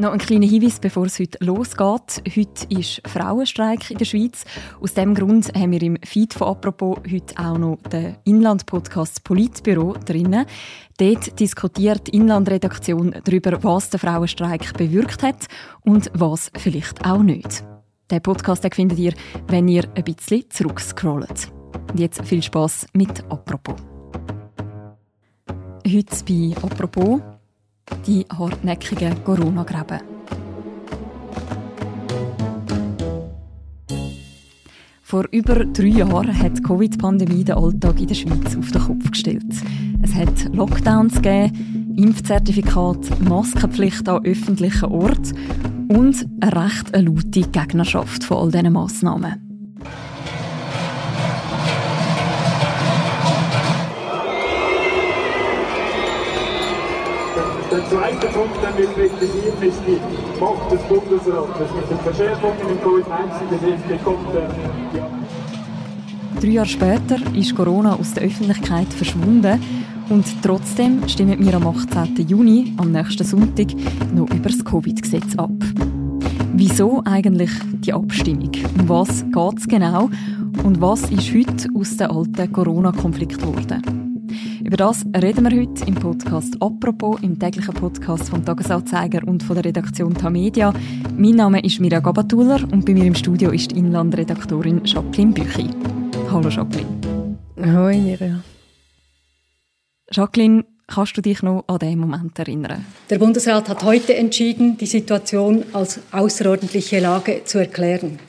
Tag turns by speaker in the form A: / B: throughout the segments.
A: Noch ein kleiner Hinweis, bevor es heute losgeht. Heute ist Frauenstreik in der Schweiz. Aus diesem Grund haben wir im Feed von «Apropos» heute auch noch den Inland-Podcast «Politbüro» drinnen. Dort diskutiert die Inlandredaktion darüber, was der Frauenstreik bewirkt hat und was vielleicht auch nicht. Den Podcast findet ihr, wenn ihr ein bisschen zurückscrollt. Und jetzt viel Spaß mit «Apropos». Heute bei «Apropos» die hartnäckigen Corona-Gräben. Vor über drei Jahren hat die Covid-Pandemie den Alltag in der Schweiz auf den Kopf gestellt. Es hat Lockdowns gegeben, Impfzertifikat, Maskenpflicht an öffentlichen Orten und eine recht laute Gegnerschaft von all diesen Massnahmen.
B: Der zweite Punkt, den wir kritisieren, ist die Macht des Bundesrates. Mit den Verschärfungen im Covid-19 kommt der. Ja.
A: Drei Jahre später ist Corona aus der Öffentlichkeit verschwunden und trotzdem stimmen wir am 18. Juni, am nächsten Sonntag, noch über das Covid-Gesetz ab. Wieso eigentlich die Abstimmung? Um was geht es genau? Und was ist heute aus dem alten Corona-Konflikt geworden? Über das reden wir heute im Podcast «Apropos», im täglichen Podcast vom «Tagesanzeiger» und von der Redaktion Tamedia. Mein Name ist Mirja Gabatuller und bei mir im Studio ist die Inlandredaktorin Jacqueline Büchi. Hallo Jacqueline.
C: Hallo Mirja.
A: Jacqueline, kannst du dich noch an diesen Moment erinnern?
D: Der Bundesrat hat heute entschieden, die Situation als außerordentliche Lage zu erklären.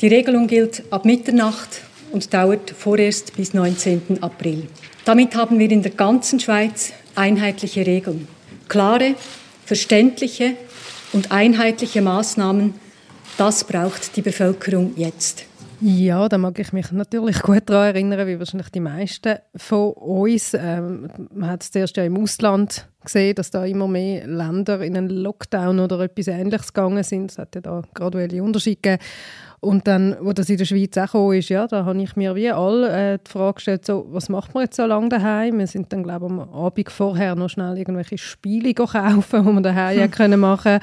D: Die Regelung gilt ab Mitternacht und dauert vorerst bis 19. April. Damit haben wir in der ganzen Schweiz einheitliche Regeln. Klare, verständliche und einheitliche Maßnahmen, das braucht die Bevölkerung jetzt.
C: Ja, da mag ich mich natürlich gut daran erinnern, wie wahrscheinlich die meisten von uns. Ähm, man hat es zuerst ja im Ausland gesehen, dass da immer mehr Länder in einen Lockdown oder etwas Ähnliches gegangen sind. Es hat ja da graduelle Unterschiede gegeben. Und dann, wo das in der Schweiz auch kam, ist, ja, da habe ich mir wie alle äh, die Frage gestellt, so, was macht man jetzt so lange daheim? Wir sind dann, glaube ich, am Abend vorher noch schnell irgendwelche Spiele kaufen, die man daheim hm. können machen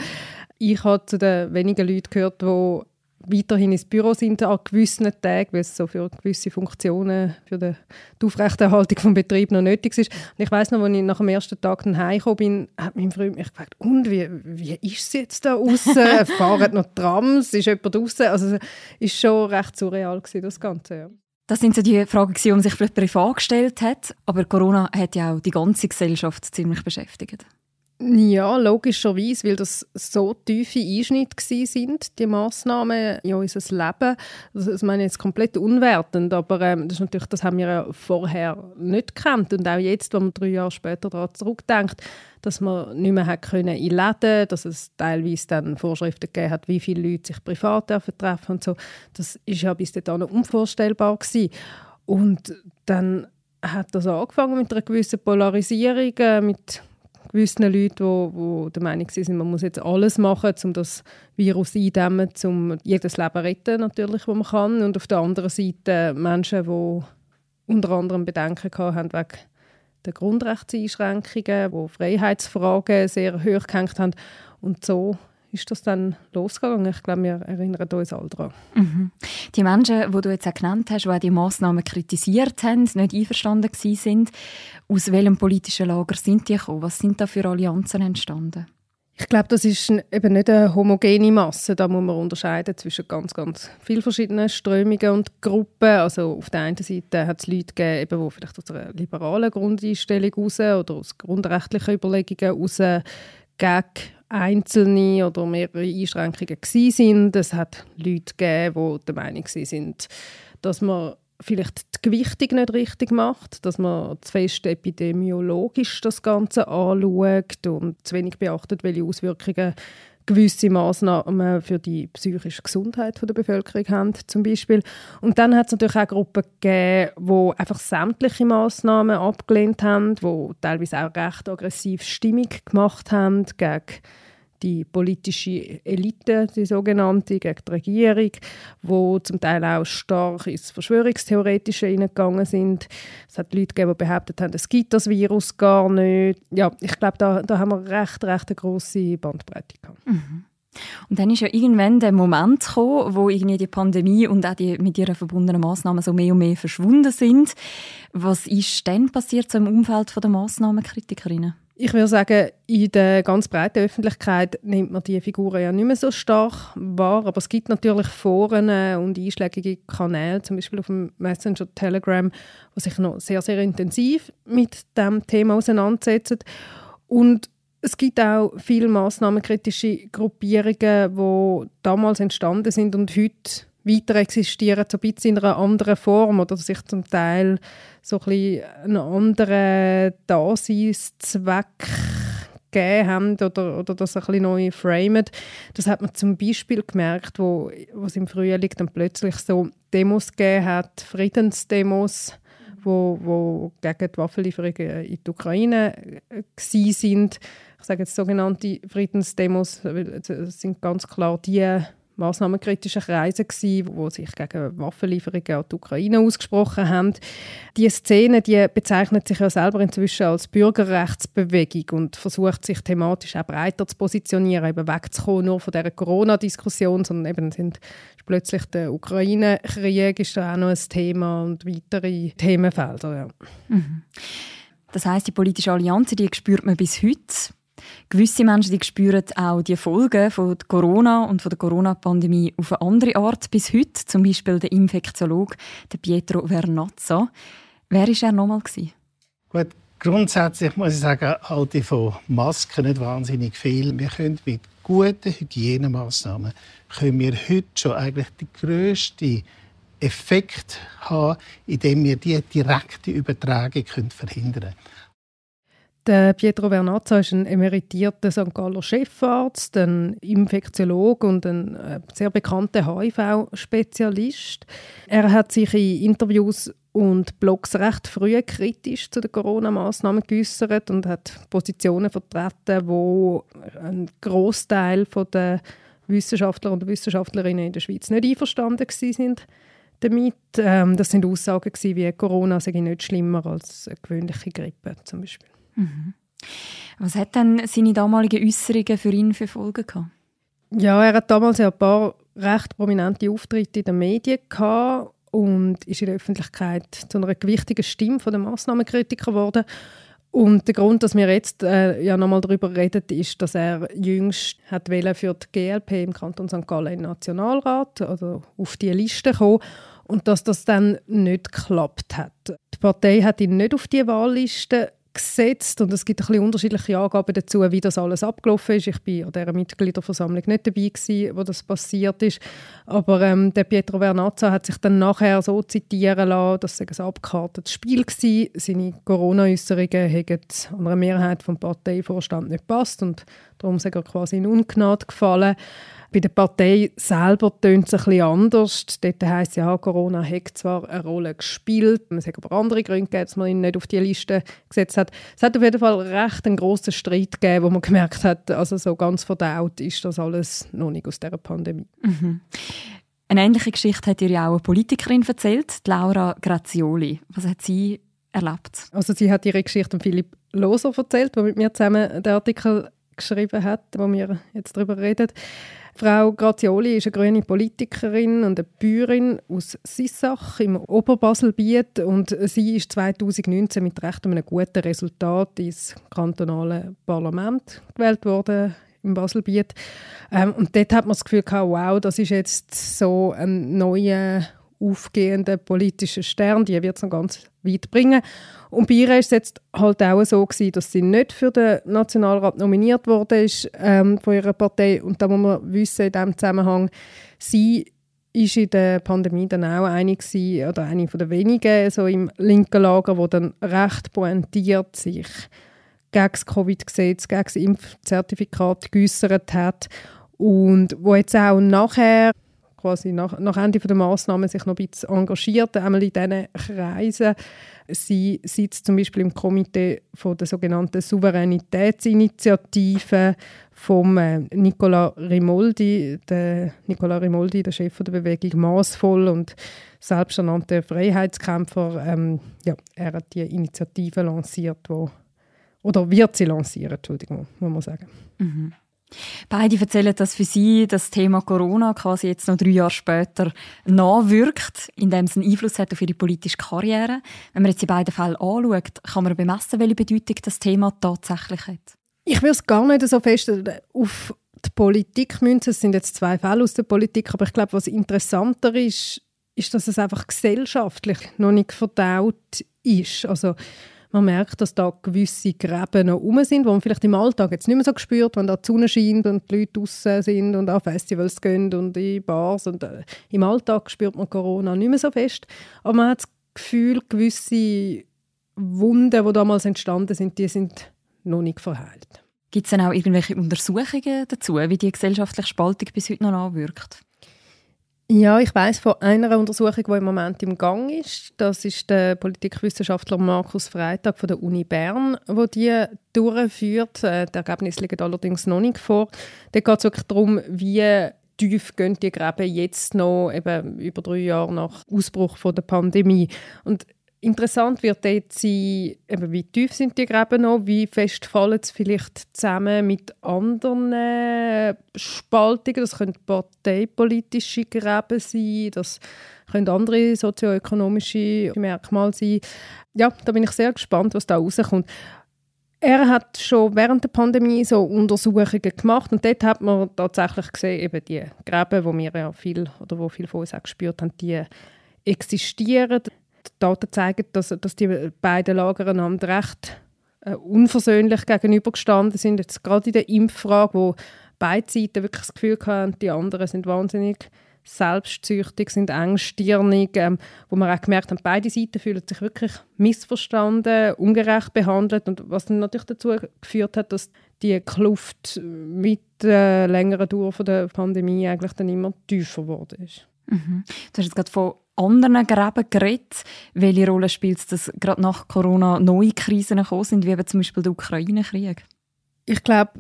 C: Ich habe zu den wenigen Leuten gehört, die weiterhin ins Büro sind an gewissen Tagen, weil es so für gewisse Funktionen für die, Aufrechterhaltung des Betriebs noch nötig ist. Und ich weiß noch, als ich nach dem ersten Tag dann heimgekommen bin, hat mein Freund mich gefragt, und wie, wie ist es jetzt da außen? Fahren noch Trams? Ist jemand draußen? Also es war schon recht surreal gewesen, das Ganze. Ja.
A: Das sind so die Fragen, die man sich vielleicht privat gestellt hat, aber Corona hat ja auch die ganze Gesellschaft ziemlich beschäftigt.
C: Ja, logischerweise, weil das so tiefe Einschnitte sind, die Massnahmen in unser Leben. Das, das meine ich jetzt komplett unwertend, aber ähm, das, ist natürlich, das haben wir ja vorher nicht gekannt und auch jetzt, wenn man drei Jahre später daran zurückdenkt, dass man nicht mehr können in Läden, dass es teilweise dann Vorschriften gegeben hat, wie viele Leute sich privat treffen und so. Das ist ja bis dahin unvorstellbar gewesen. Und dann hat das angefangen mit einer gewissen Polarisierung, äh, mit gewissen Leuten, die, die der Meinung sind, man muss jetzt alles machen, um das Virus eindämmen, um jedes Leben retten, natürlich, was man kann. Und auf der anderen Seite Menschen, die unter anderem Bedenken haben wegen der Grundrechtseinschränkungen, die Freiheitsfragen sehr hoch gehängt haben. Und so ist das dann losgegangen. Ich glaube, wir erinnern uns alle daran.
A: Mhm. Die Menschen, die du jetzt auch genannt hast, die die Massnahmen kritisiert haben, nicht einverstanden sind, aus welchem politischen Lager sind die gekommen? Was sind da für Allianzen entstanden?
C: Ich glaube, das ist eben nicht eine homogene Masse. Da muss man unterscheiden zwischen ganz, ganz vielen verschiedenen Strömungen und Gruppen. Also auf der einen Seite hat es Leute gegeben, die vielleicht aus einer liberalen Grundeinstellung heraus oder aus grundrechtlichen Überlegungen heraus gegen einzelne oder mehrere Einschränkungen sind. Es hat Leute gegeben, die der Meinung sind, dass man vielleicht die Gewichtung nicht richtig macht, dass man zu fest epidemiologisch das Ganze anschaut und zu wenig beachtet, welche Auswirkungen gewisse Maßnahmen für die psychische Gesundheit der Bevölkerung haben, zum Beispiel. Und dann hat es natürlich auch Gruppen gegeben, die einfach sämtliche Maßnahmen abgelehnt haben, die teilweise auch recht aggressiv Stimmung gemacht haben gegen die politische Elite, die sogenannte, gegen die Regierung, wo zum Teil auch stark ins Verschwörungstheoretische hineingegangen sind. Es hat Leute gegeben, die behauptet haben, es gibt das Virus gar nicht. Ja, ich glaube, da, da haben wir recht, recht eine grosse Bandbreite gehabt.
A: Mhm. Und dann ist ja irgendwann der Moment gekommen, wo irgendwie die Pandemie und auch die mit ihr verbundenen Massnahmen so mehr und mehr verschwunden sind. Was ist denn passiert so im Umfeld der Massnahmenkritikerinnen?
C: Ich würde sagen, in der ganz breiten Öffentlichkeit nimmt man die Figuren ja nicht mehr so stark wahr, aber es gibt natürlich Foren und einschlägige Kanäle, zum Beispiel auf dem Messenger Telegram, die sich noch sehr, sehr intensiv mit dem Thema auseinandersetzen. Und es gibt auch viele massnahmenkritische Gruppierungen, die damals entstanden sind und heute weiter existieren, so ein bisschen in einer anderen Form oder sich zum Teil so ein bisschen einen anderen Daseinszweck gegeben haben oder, oder das ein bisschen neu framen. Das hat man zum Beispiel gemerkt, wo, wo es im Frühling dann plötzlich so Demos gegeben hat, Friedensdemos, wo, wo gegen die Waffenlieferungen in die Ukraine äh, sind. Ich sage jetzt sogenannte Friedensdemos, weil es sind ganz klar die massnahmenkritische Kreise, gewesen, die sich gegen Waffenlieferungen an die Ukraine ausgesprochen haben. Die Szene die bezeichnet sich ja selber inzwischen als Bürgerrechtsbewegung und versucht sich thematisch auch breiter zu positionieren, eben wegzukommen nur von dieser Corona-Diskussion, sondern eben sind plötzlich der Ukraine-Krieg ist da auch noch ein Thema und weitere Themenfelder. Ja.
A: Mhm. Das heißt, die politische Allianz, die spürt man bis heute. Gewisse Menschen die spüren auch die Folgen von Corona und von der Corona-Pandemie auf eine andere Art bis heute. Zum Beispiel der Infektiologe Pietro Vernazza. Wer war er nochmal?
E: Gut, grundsätzlich muss ich sagen, halte ich von Masken nicht wahnsinnig viel. Wir können mit guten Hygienemaßnahmen können wir heute schon eigentlich die grösste Effekt haben, indem wir die direkte Übertragung verhindern können.
C: Der Pietro Vernazza ist ein emeritierter St. Galler Chefarzt, ein Infektiologe und ein äh, sehr bekannter HIV-Spezialist. Er hat sich in Interviews und Blogs recht früh kritisch zu den Corona-Maßnahmen geäußert und hat Positionen vertreten, wo ein Großteil der Wissenschaftler und Wissenschaftlerinnen in der Schweiz nicht einverstanden sind damit. Ähm, das sind Aussagen wie Corona sei nicht schlimmer als eine gewöhnliche Grippe zum Beispiel.
A: Mhm. Was hat denn seine damaligen Äußerungen für ihn für Folgen gehabt?
C: Ja, er hat damals ein paar recht prominente Auftritte in den Medien gehabt und ist in der Öffentlichkeit zu einer gewichtigen Stimme der Massnahmenkritiker geworden. Und der Grund, dass wir jetzt äh, ja nochmal darüber reden, ist, dass er jüngst hat für die GLP im Kanton St. Gallen im Nationalrat, also auf die Liste kommen und dass das dann nicht geklappt hat. Die Partei hat ihn nicht auf die Wahlliste gesetzt und es gibt ein bisschen unterschiedliche Angaben dazu, wie das alles abgelaufen ist. Ich bin an dieser Mitgliederversammlung nicht dabei gewesen, wo das passiert ist, aber ähm, der Pietro Vernazza hat sich dann nachher so zitieren lassen, dass es ein abgekartetes Spiel war. Seine Corona-Äußerungen haben an einer Mehrheit vom Parteivorstand nicht gepasst und darum ist er quasi in Ungnade gefallen. Bei der Partei selber tönt es ein bisschen anders. Dort heisst ja, Corona hat zwar eine Rolle gespielt, es hat aber andere Gründe gegeben, dass man ihn nicht auf die Liste gesetzt hat. Es hat auf jeden Fall recht einen grossen Streit gegeben, wo man gemerkt hat, also so ganz verdaut ist das alles noch nicht aus dieser Pandemie.
A: Mhm. Eine ähnliche Geschichte hat ihr ja auch eine Politikerin erzählt, Laura Grazioli. Was hat sie erlebt?
C: Also sie hat ihre Geschichte an Philipp Loser erzählt, der mit mir zusammen den Artikel geschrieben hat, wo wir jetzt darüber reden. Frau Grazioli ist eine grüne Politikerin und eine Bäuerin aus Sissach im Oberbaselbiet und sie ist 2019 mit recht einem guten Resultat ins kantonale Parlament gewählt worden im Baselbiet. Ähm, und dort hat man das Gefühl gehabt, wow, das ist jetzt so ein neuer aufgehender politischer Stern, die wird es noch ganz weit bringen. Und bei ihr war es jetzt halt auch so, gewesen, dass sie nicht für den Nationalrat nominiert wurde ähm, von ihrer Partei. Und da muss man wissen, in diesem Zusammenhang, sie ist in der Pandemie dann auch eine gewesen, oder eine von der wenigen so im linken Lager, wo dann recht pointiert sich gegen das Covid-Gesetz, gegen das Impfzertifikat geäußert hat und wo jetzt auch nachher quasi nach, nach Ende der Massnahmen sich noch ein bisschen engagiert, einmal in diesen Kreisen. Sie sitzt zum Beispiel im Komitee von der sogenannten Souveränitätsinitiative vom äh, Nicola Rimoldi, der Nicola Rimoldi, der Chef der Bewegung Maßvoll und selbsternannter Freiheitskämpfer. Ähm, ja, er hat die Initiative lanciert, wo, oder wird sie lancieren, Entschuldigung, muss man sagen.
A: Mhm. Beide erzählen, dass für sie das Thema Corona quasi jetzt noch drei Jahre später nachwirkt, indem es einen Einfluss hat auf ihre politische Karriere. Wenn man jetzt die beiden Fälle anschaut, kann man bemessen, welche Bedeutung das Thema tatsächlich hat.
C: Ich will es gar nicht so fest auf die Politik münzen. Es sind jetzt zwei Fälle aus der Politik, aber ich glaube, was interessanter ist, ist, dass es einfach gesellschaftlich noch nicht verdaut ist. Also man merkt, dass da gewisse Gräben noch rum sind, die man vielleicht im Alltag jetzt nicht mehr so spürt, wenn da die Sonne scheint und die Leute draußen sind und an Festivals gehen und in Bars. Und, äh, Im Alltag spürt man Corona nicht mehr so fest. Aber man hat das Gefühl, gewisse Wunden, die damals entstanden sind, die sind noch nicht verheilt.
A: Gibt es denn auch irgendwelche Untersuchungen dazu, wie die gesellschaftliche Spaltung bis heute noch anwirkt?
C: Ja, ich weiß von einer Untersuchung, die im Moment im Gang ist. Das ist der Politikwissenschaftler Markus Freitag von der Uni Bern, wo die durchführt. Äh, die Ergebnisse liegen allerdings noch nicht vor. Da geht es wirklich darum, wie tief gehen die Gräben jetzt noch, eben über drei Jahre nach Ausbruch von der Pandemie. Und Interessant wird jetzt sein, eben, wie tief sind die Gräben noch, wie fest fallen sie vielleicht zusammen mit anderen äh, Spaltungen. Das können parteipolitische Gräben sein, das können andere sozioökonomische Merkmale sein. Ja, da bin ich sehr gespannt, was da rauskommt. Er hat schon während der Pandemie so Untersuchungen gemacht und dort hat man tatsächlich gesehen, eben die Gräben, wo wir ja viel oder wo viele von uns auch gespürt haben, die existieren die Daten zeigen, dass, dass die beiden Lager einander recht äh, unversöhnlich gegenübergestanden sind. Jetzt gerade in der Impffrage, wo beide Seiten wirklich das Gefühl haben, die anderen sind wahnsinnig selbstsüchtig, sind engstirnig, ähm, wo man auch gemerkt hat, beide Seiten fühlen sich wirklich missverstanden, ungerecht behandelt und was dann natürlich dazu geführt hat, dass die Kluft mit der längeren Dauer der Pandemie eigentlich dann immer tiefer geworden ist.
A: Mhm. Du hast jetzt gerade von anderen Gräben geredet. Welche Rolle spielt es, dass gerade nach Corona neue Krisen gekommen sind, wie zum Beispiel der Ukraine-Krieg?
C: Ich glaube,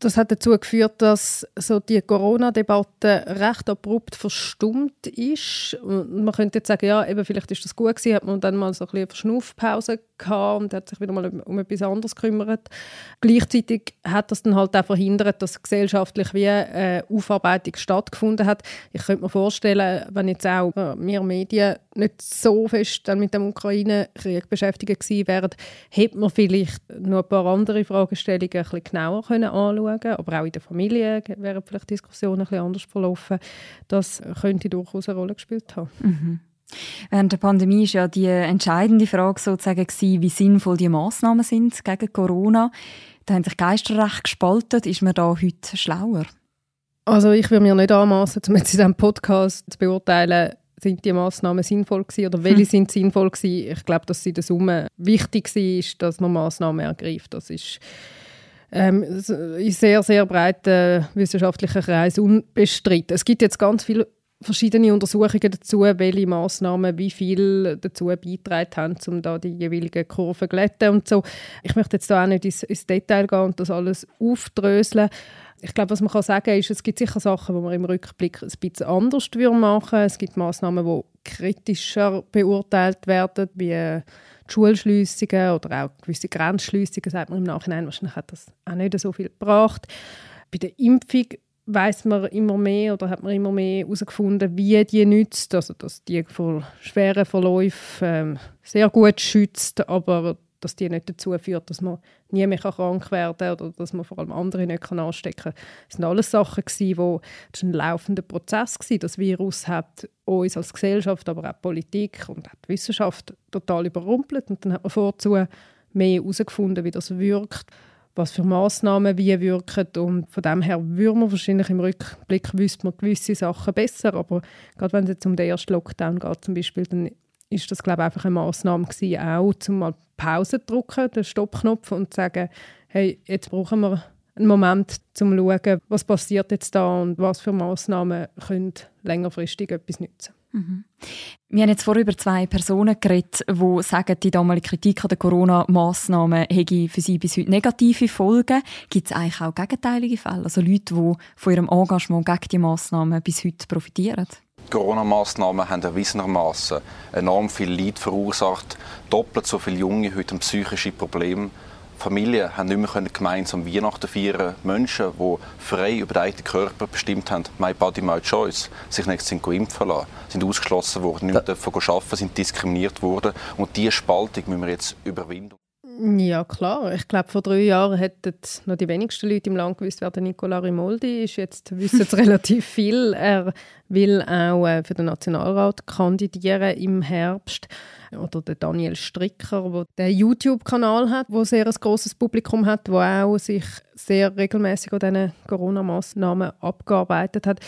C: das hat dazu geführt, dass so die Corona-Debatte recht abrupt verstummt ist. Man könnte jetzt sagen, ja, eben, vielleicht ist das gut gewesen, hat man dann mal so ein bisschen eine Verschnaufpause gehabt und hat sich wieder mal um, etwas anderes gekümmert. Gleichzeitig hat das dann halt auch verhindert, dass gesellschaftlich wie eine Aufarbeitung stattgefunden hat. Ich könnte mir vorstellen, wenn jetzt auch wir Medien nicht so fest dann mit dem Ukraine-Krieg beschäftigt gewesen wären, hätte man vielleicht noch ein paar andere Fragestellungen ein bisschen genauer können anschauen können. Aber auch in der Familie wären vielleicht Diskussionen ein bisschen anders verlaufen. Das könnte durchaus eine Rolle gespielt haben.
A: Mhm. Während der Pandemie war ja die entscheidende Frage sozusagen, wie sinnvoll die Massnahmen sind gegen Corona. Da haben sich Geister recht gespalten. Ist man da heute schlauer?
C: Also ich will mir nicht anmaßen, um jetzt in diesem Podcast zu beurteilen, sind die Massnahmen sinnvoll gewesen oder welche hm. sind sinnvoll gewesen. Ich glaube, dass in der Summe wichtig war, dass man Massnahmen ergreift. Das ist ähm, in sehr, sehr breiten wissenschaftlichen Kreisen unbestritten. Es gibt jetzt ganz viele verschiedene Untersuchungen dazu, welche Massnahmen wie viel dazu beitragen haben, um da die jeweiligen Kurven zu glätten und so. Ich möchte jetzt da auch nicht ins, ins Detail gehen und das alles aufdröseln. Ich glaube, was man kann sagen ist, es gibt sicher Sachen, die man im Rückblick ein bisschen anders machen Es gibt Massnahmen, die kritischer beurteilt werden, wie die Schulschliessungen oder auch gewisse Grenzschliessungen, sagt man im Nachhinein. Wahrscheinlich hat das auch nicht so viel gebracht. Bei der Impfung weiß man immer mehr oder hat man immer mehr herausgefunden, wie die nützt, also dass die vor schweren Verläufen ähm, sehr gut schützt, aber dass die nicht dazu führt, dass man nie mehr krank werden kann oder dass man vor allem andere nicht anstecken kann. Das sind alles Sachen, die, ein laufender Prozess. Gewesen. Das Virus hat uns als Gesellschaft, aber auch Politik und auch die Wissenschaft total überrumpelt und dann hat man vorzu mehr herausgefunden, wie das wirkt was für Massnahmen wie wirken. Und von dem her würde man wahrscheinlich im Rückblick wüsste man gewisse Sachen besser. Aber gerade wenn es jetzt um den ersten Lockdown geht zum Beispiel, dann ist das glaube ich einfach eine Massnahme gewesen, auch zum mal Pause zu drücken, den Stoppknopf und zu sagen, hey, jetzt brauchen wir ein Moment, um zu schauen, was passiert jetzt da und was für Massnahmen können längerfristig etwas nützen. Mhm.
A: Wir haben jetzt vorher über zwei Personen geredet, die sagen, die damalige Kritik an den Corona-Massnahmen hätte für sie bis heute negative Folgen. Gibt es eigentlich auch gegenteilige Fälle? Also Leute, die von ihrem Engagement gegen die Massnahmen bis heute profitieren?
F: Corona-Massnahmen haben erwiesenermaßen enorm viel Leid verursacht. Doppelt so viele Junge heute psychische Probleme Familien haben nicht mehr gemeinsam Weihnachten feiern. Menschen, die frei über den eigenen Körper bestimmt haben, «My body, my choice», sich nicht sind impfen lassen, sind ausgeschlossen worden, nicht mehr arbeiten, sind diskriminiert worden. Und diese Spaltung müssen wir jetzt überwinden.
C: Ja, klar. Ich glaube, vor drei Jahren hätten noch die wenigsten Leute im Land gewusst, wer der Nicola Rimoldi ist. Jetzt wissen es relativ viel. Er will auch äh, für den Nationalrat kandidieren im Herbst. Oder der Daniel Stricker, der YouTube-Kanal hat, wo sehr ein großes Publikum hat, wo auch sich sehr regelmäßig an diesen Corona-Massnahmen abgearbeitet hat.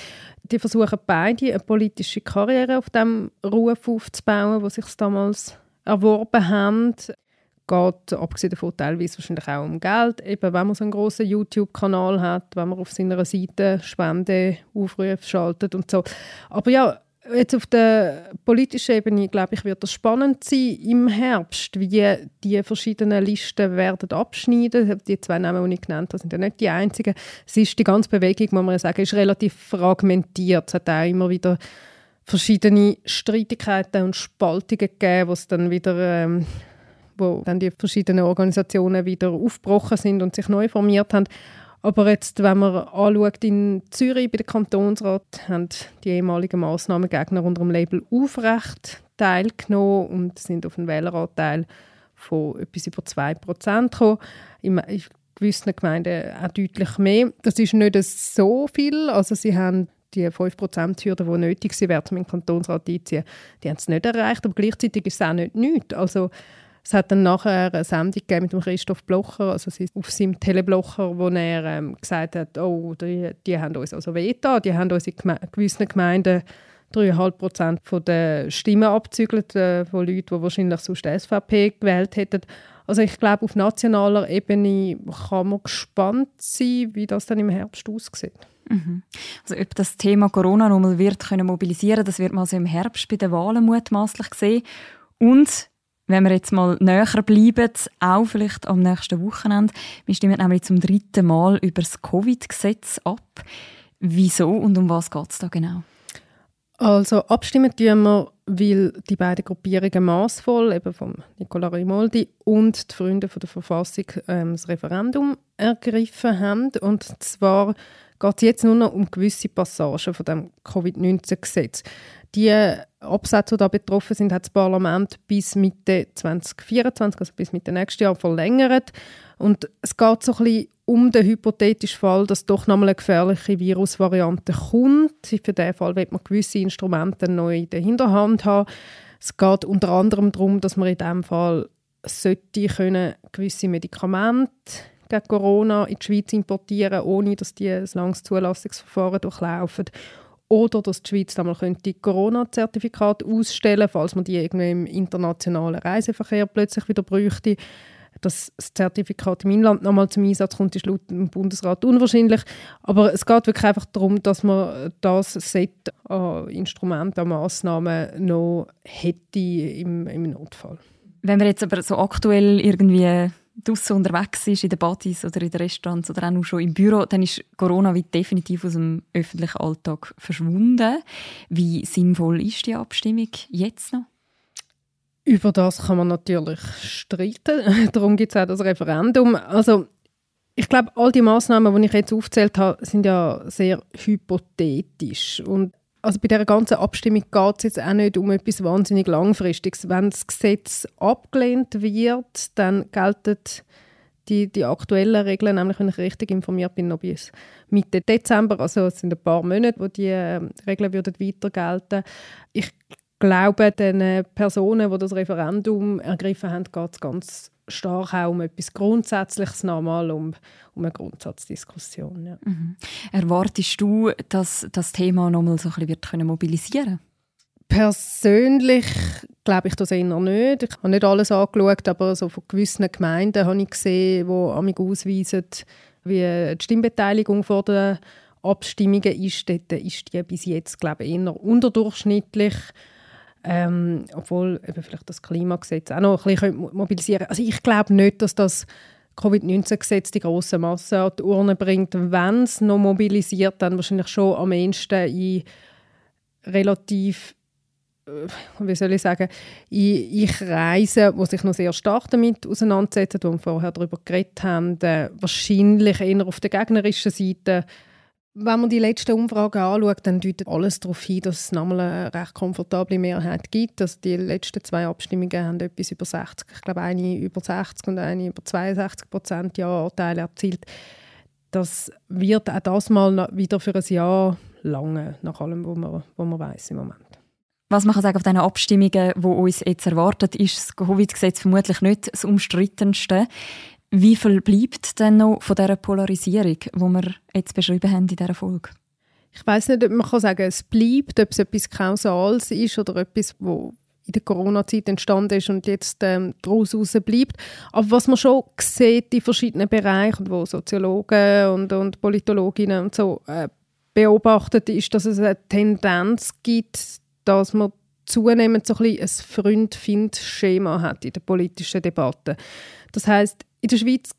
C: Die versuchen beide eine politische Karriere auf dem Ruf aufzubauen, wo sich damals erworben haben geht, abgesehen davon teilweise wahrscheinlich auch um Geld. Eben, wenn man so einen grossen YouTube-Kanal hat, wenn man auf seiner Seite Spendeaufrufe schaltet und so. Aber ja, jetzt auf der politischen Ebene, glaube ich, wird das spannend sein im Herbst, wie die verschiedenen Listen werden abschneiden. Die zwei Namen, die ich genannt habe, sind ja nicht die einzigen. Es ist die ganze Bewegung, muss man sagen, ist relativ fragmentiert. Es hat auch immer wieder verschiedene Streitigkeiten und Spaltungen gegeben, wo es dann wieder ähm, wo dann die verschiedenen Organisationen wieder aufgebrochen sind und sich neu formiert haben. Aber jetzt, wenn man anschaut, in Zürich bei der Kantonsrat haben die ehemaligen Massnahmengegner unter dem Label Aufrecht teilgenommen und sind auf einen Wähleranteil von etwas über 2% gekommen. In gewissen Gemeinden auch deutlich mehr. Das ist nicht so viel. Also sie haben die 5%-Hürde, die nötig wäre, um in den Kantonsrat einzuziehen, die haben es nicht erreicht. Aber gleichzeitig ist es auch nicht nichts. Also es hat dann nachher eine Sendung mit dem Christoph Blocher, also auf seinem Teleblocher, wo er ähm, gesagt hat, oh, die, die haben uns also wehgetan, die haben uns in Geme gewissen Gemeinden 3,5 Prozent der Stimmen abzügelt äh, von Leuten, die wahrscheinlich sonst SVP gewählt hätten. Also ich glaube, auf nationaler Ebene kann man gespannt sein, wie das dann im Herbst aussieht.
A: Mhm. Also ob das Thema Corona nochmal wird können mobilisieren, das wird man also im Herbst bei den Wahlen mutmaßlich sehen. Und wenn wir jetzt mal näher bleiben, auch vielleicht am nächsten Wochenende, wir stimmen nämlich zum dritten Mal über das Covid-Gesetz ab. Wieso und um was geht es da genau?
C: Also abstimmen tun wir, weil die beiden Gruppierungen maßvoll, eben von Nicola Rimoldi und die Freunde von der Verfassung ähm, das Referendum ergriffen haben. Und zwar geht es jetzt nur noch um gewisse Passagen von dem Covid-19-Gesetz. Die Absätze, die da betroffen sind, hat das Parlament bis Mitte 2024, also bis Mitte nächstes Jahr, verlängert. Und es geht so ein bisschen um den hypothetischen Fall, dass doch nochmal eine gefährliche Virusvariante kommt. Für diesen Fall wird man gewisse Instrumente neu in der Hinterhand haben. Es geht unter anderem darum, dass man in diesem Fall sollte können gewisse Medikamente gegen Corona in die Schweiz importieren, ohne dass die ein langes Zulassungsverfahren durchlaufen oder dass die Schweiz einmal könnte Corona-Zertifikate ausstellen falls man die irgendwie im internationalen Reiseverkehr plötzlich wieder bräuchte. Dass das Zertifikat im Inland nochmal zum Einsatz kommt, ist laut dem Bundesrat unwahrscheinlich. Aber es geht wirklich einfach darum, dass man das Set an Instrumenten, an Massnahmen noch hätte im, im Notfall.
A: Wenn wir jetzt aber so aktuell irgendwie draußen unterwegs ist, in den Partys oder in den Restaurants oder auch nur schon im Büro, dann ist Corona wie definitiv aus dem öffentlichen Alltag verschwunden. Wie sinnvoll ist die Abstimmung jetzt noch?
C: Über das kann man natürlich streiten. Darum gibt es auch das Referendum. Also ich glaube, all die Maßnahmen, die ich jetzt aufzählt habe, sind ja sehr hypothetisch. Und also bei dieser ganzen Abstimmung geht es jetzt auch nicht um etwas wahnsinnig Langfristiges. Wenn das Gesetz abgelehnt wird, dann gelten die, die aktuellen Regeln, nämlich wenn ich richtig informiert bin, noch bis Mitte Dezember. Also es sind ein paar Monate, wo die äh, Regeln würden weiter gelten. Ich glaube, den Personen, die das Referendum ergriffen haben, geht es ganz stark auch um etwas Grundsätzliches nochmal, um, um eine Grundsatzdiskussion. Ja.
A: Mhm. Erwartest du, dass das Thema nochmal so ein bisschen wird können mobilisieren
C: Persönlich glaube ich das eher nicht. Ich habe nicht alles angeschaut, aber so von gewissen Gemeinden habe ich gesehen, die amig ausweisen, wie die Stimmbeteiligung vor den Abstimmungen ist, dort ist die bis jetzt glaube ich, eher unterdurchschnittlich. Ähm, obwohl eben vielleicht das Klimagesetz auch noch ein bisschen mobilisieren Also ich glaube nicht, dass das Covid-19-Gesetz die große Masse an die Urne bringt. Wenn es noch mobilisiert, dann wahrscheinlich schon am ehesten in relativ äh, wie soll ich sagen, in, in Kreisen, die sich noch sehr stark damit auseinandersetzen, wo wir vorher darüber geredet haben, äh, wahrscheinlich eher auf der gegnerischen Seite. Wenn man die letzten Umfragen anschaut, dann deutet alles darauf hin, dass es nochmal eine recht komfortable Mehrheit gibt. Also die letzten zwei Abstimmungen haben etwas über 60, ich glaube eine über 60 und eine über 62 Prozent Ja-Anteile erzielt. Das wird auch das mal wieder für ein Jahr lange, nach allem, was man, was man weiß im Moment.
A: Was man kann sagen auf diesen Abstimmungen, die uns jetzt erwartet, ist das Covid-Gesetz vermutlich nicht das umstrittenste. Wie viel bleibt denn noch von dieser Polarisierung, die wir jetzt beschrieben haben in dieser Folge?
C: Ich weiß nicht, ob man kann sagen, es bleibt, ob es etwas Kausales ist oder etwas, wo in der Corona-Zeit entstanden ist und jetzt ähm, daraus bleibt. Aber was man schon sieht in verschiedenen Bereichen, wo Soziologen und, und Politologinnen und so äh, beobachtet, ist, dass es eine Tendenz gibt, dass man zunehmend so ein, ein Freund-Find-Schema hat in der politischen Debatte. Das heißt, in der Schweiz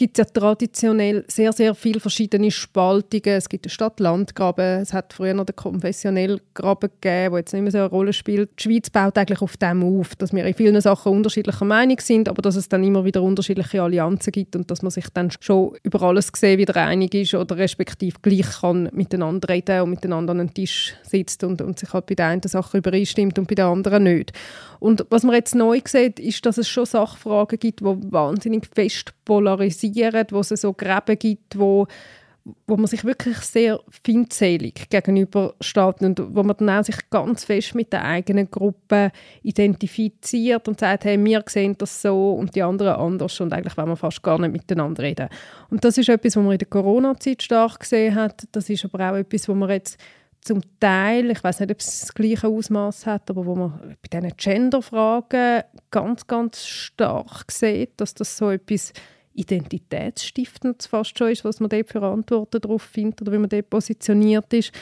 C: gibt es ja traditionell sehr, sehr viele verschiedene Spaltungen. Es gibt den Stadt-Land-Graben, es hat früher noch den konfessionellen Graben gegeben, der jetzt nicht mehr so eine Rolle spielt. Die Schweiz baut eigentlich auf dem auf, dass wir in vielen Sachen unterschiedlicher Meinung sind, aber dass es dann immer wieder unterschiedliche Allianzen gibt und dass man sich dann schon über alles gesehen wieder einig ist oder respektive gleich kann miteinander reden und miteinander an den Tisch sitzt und, und sich halt bei der einen Sache übereinstimmt und bei der anderen nicht. Und was man jetzt neu sieht, ist, dass es schon Sachfragen gibt, die wahnsinnig fest polarisieren, wo es so Gräben gibt, wo wo man sich wirklich sehr feindselig gegenübersteht und wo man dann auch sich ganz fest mit der eigenen Gruppe identifiziert und sagt, hey, wir sehen das so und die anderen anders und eigentlich wollen wir fast gar nicht miteinander reden. Und das ist etwas, was man in der Corona-Zeit stark gesehen hat. Das ist aber auch etwas, wo man jetzt zum Teil, ich weiß nicht, ob es das gleiche Ausmaß hat, aber wo man bei diesen Gender-Fragen ganz, ganz stark sieht, dass das so etwas Identitätsstiftendes fast schon ist, was man dort für Antworten darauf findet oder wie man dort positioniert ist.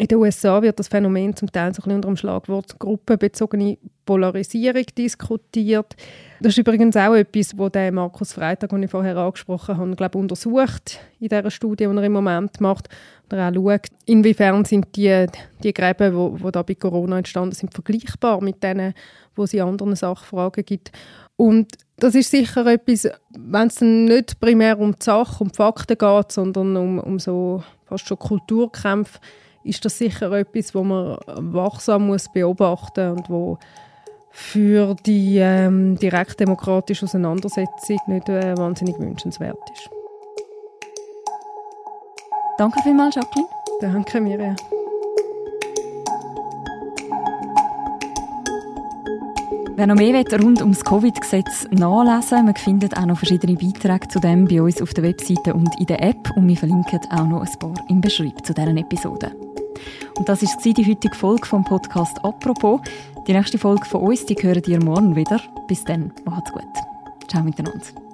C: In den USA wird das Phänomen zum Teil so ein bisschen unter dem Schlagwort gruppenbezogene Polarisierung diskutiert. Das ist übrigens auch etwas, wo der Markus Freitag, den ich vorher angesprochen habe, glaube untersucht in dieser Studie, die er im Moment macht. Und er auch schaut, inwiefern sind die, die Gräben, die wo da bei Corona entstanden sind, vergleichbar mit denen, wo es in anderen Sachfragen gibt. Und das ist sicher etwas, wenn es nicht primär um die Sache, um die Fakten geht, sondern um, um so fast schon Kulturkämpfe, ist das sicher etwas, wo man wachsam muss beobachten und wo für die ähm, direktdemokratische Auseinandersetzung nicht äh, wahnsinnig wünschenswert ist.
A: Danke vielmals, Jacqueline.
C: Danke, Mirja.
A: Wer noch mehr will, rund ums Covid-Gesetz nachlesen man findet auch noch verschiedene Beiträge zu dem bei uns auf der Webseite und in der App und wir verlinken auch noch ein paar im Beschreibung zu deren Episoden. Und das war die heutige Folge vom Podcast «Apropos». Die nächste Folge von uns, die hören ihr morgen wieder. Bis dann, macht's gut. Ciao miteinander.